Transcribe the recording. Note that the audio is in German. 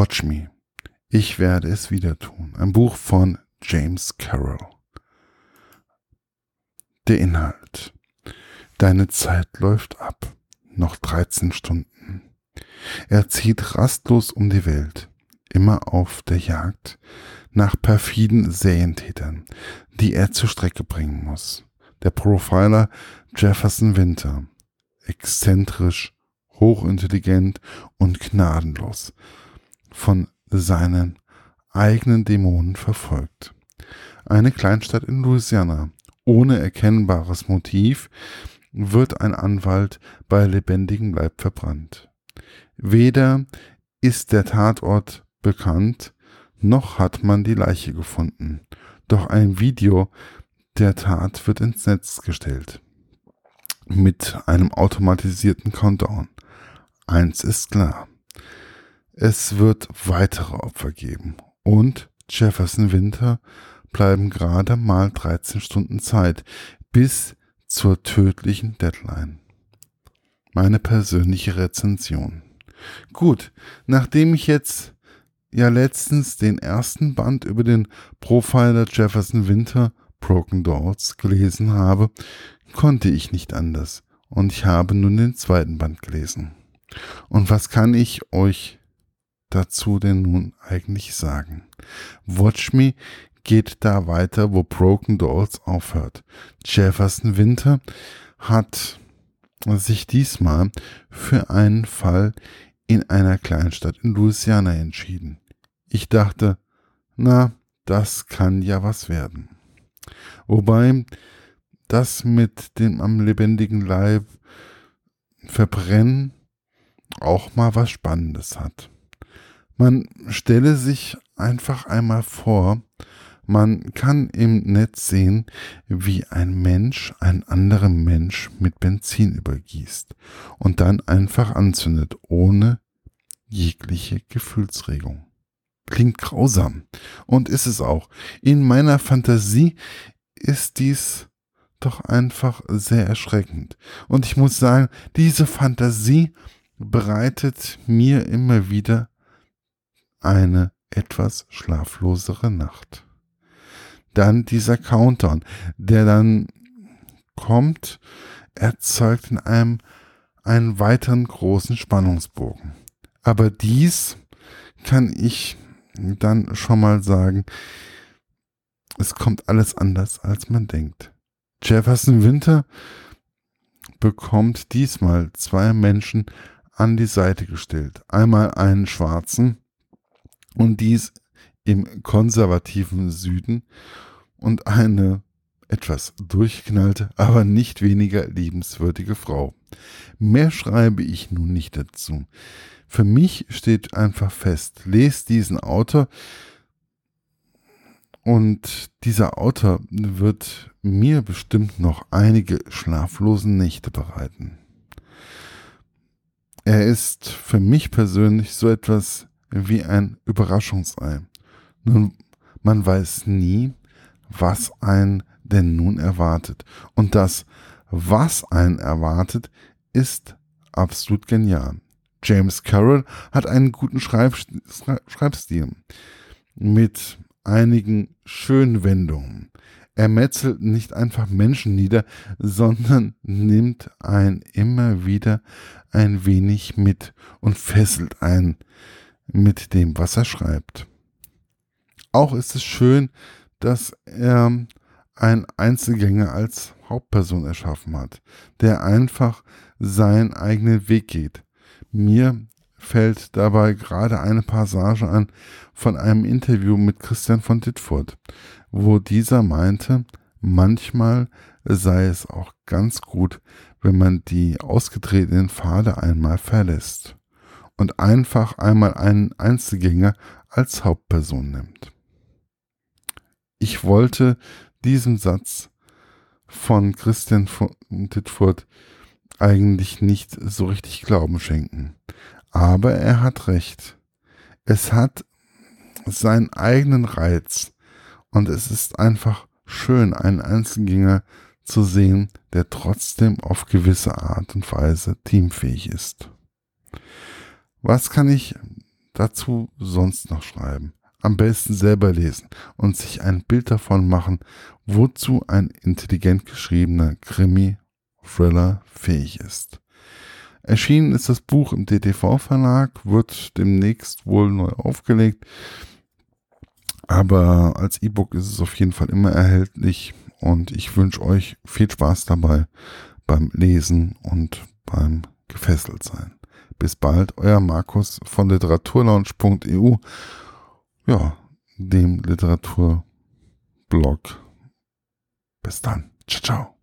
Watch Me. Ich werde es wieder tun. Ein Buch von James Carroll. Der Inhalt. Deine Zeit läuft ab. Noch 13 Stunden. Er zieht rastlos um die Welt, immer auf der Jagd nach perfiden Serientätern, die er zur Strecke bringen muss. Der Profiler Jefferson Winter, exzentrisch, hochintelligent und gnadenlos, von seinen eigenen Dämonen verfolgt. Eine Kleinstadt in Louisiana, ohne erkennbares Motiv, wird ein Anwalt bei lebendigem Leib verbrannt. Weder ist der Tatort bekannt, noch hat man die Leiche gefunden. Doch ein Video der Tat wird ins Netz gestellt. Mit einem automatisierten Countdown. Eins ist klar. Es wird weitere Opfer geben. Und Jefferson Winter bleiben gerade mal 13 Stunden Zeit bis zur tödlichen Deadline. Meine persönliche Rezension. Gut, nachdem ich jetzt ja letztens den ersten Band über den Profiler Jefferson Winter Broken Doors gelesen habe, konnte ich nicht anders und ich habe nun den zweiten Band gelesen. Und was kann ich euch dazu denn nun eigentlich sagen? Watch Me geht da weiter, wo Broken Dolls aufhört. Jefferson Winter hat sich diesmal für einen Fall in einer Kleinstadt in Louisiana entschieden. Ich dachte, na, das kann ja was werden. Wobei das mit dem am lebendigen Leib verbrennen auch mal was Spannendes hat. Man stelle sich einfach einmal vor, man kann im Netz sehen, wie ein Mensch einen anderen Mensch mit Benzin übergießt und dann einfach anzündet, ohne jegliche Gefühlsregung. Klingt grausam. Und ist es auch. In meiner Fantasie ist dies doch einfach sehr erschreckend. Und ich muss sagen, diese Fantasie bereitet mir immer wieder eine etwas schlaflosere Nacht dann dieser Countdown, der dann kommt, erzeugt in einem einen weiteren großen Spannungsbogen. Aber dies kann ich dann schon mal sagen, es kommt alles anders, als man denkt. Jefferson Winter bekommt diesmal zwei Menschen an die Seite gestellt. Einmal einen Schwarzen und dies im konservativen Süden und eine etwas durchknallte, aber nicht weniger liebenswürdige Frau. Mehr schreibe ich nun nicht dazu. Für mich steht einfach fest, lest diesen Autor und dieser Autor wird mir bestimmt noch einige schlaflosen Nächte bereiten. Er ist für mich persönlich so etwas wie ein Überraschungsei. Nun, man weiß nie, was einen denn nun erwartet. Und das, was einen erwartet, ist absolut genial. James Carroll hat einen guten Schreib Schreibstil mit einigen schönen Wendungen. Er metzelt nicht einfach Menschen nieder, sondern nimmt einen immer wieder ein wenig mit und fesselt einen mit dem, was er schreibt. Auch ist es schön, dass er einen Einzelgänger als Hauptperson erschaffen hat, der einfach seinen eigenen Weg geht. Mir fällt dabei gerade eine Passage an von einem Interview mit Christian von Dittfurt, wo dieser meinte, manchmal sei es auch ganz gut, wenn man die ausgetretenen Pfade einmal verlässt und einfach einmal einen Einzelgänger als Hauptperson nimmt ich wollte diesem Satz von Christian von Dittfurt eigentlich nicht so richtig Glauben schenken. Aber er hat recht. Es hat seinen eigenen Reiz und es ist einfach schön, einen Einzelgänger zu sehen, der trotzdem auf gewisse Art und Weise teamfähig ist. Was kann ich dazu sonst noch schreiben? Am besten selber lesen und sich ein Bild davon machen, wozu ein intelligent geschriebener Krimi-Thriller fähig ist. Erschienen ist das Buch im DTV-Verlag, wird demnächst wohl neu aufgelegt, aber als E-Book ist es auf jeden Fall immer erhältlich und ich wünsche euch viel Spaß dabei beim Lesen und beim gefesselt sein. Bis bald, euer Markus von literaturlaunch.eu, ja, dem Literaturblog. Bis dann. Ciao, ciao.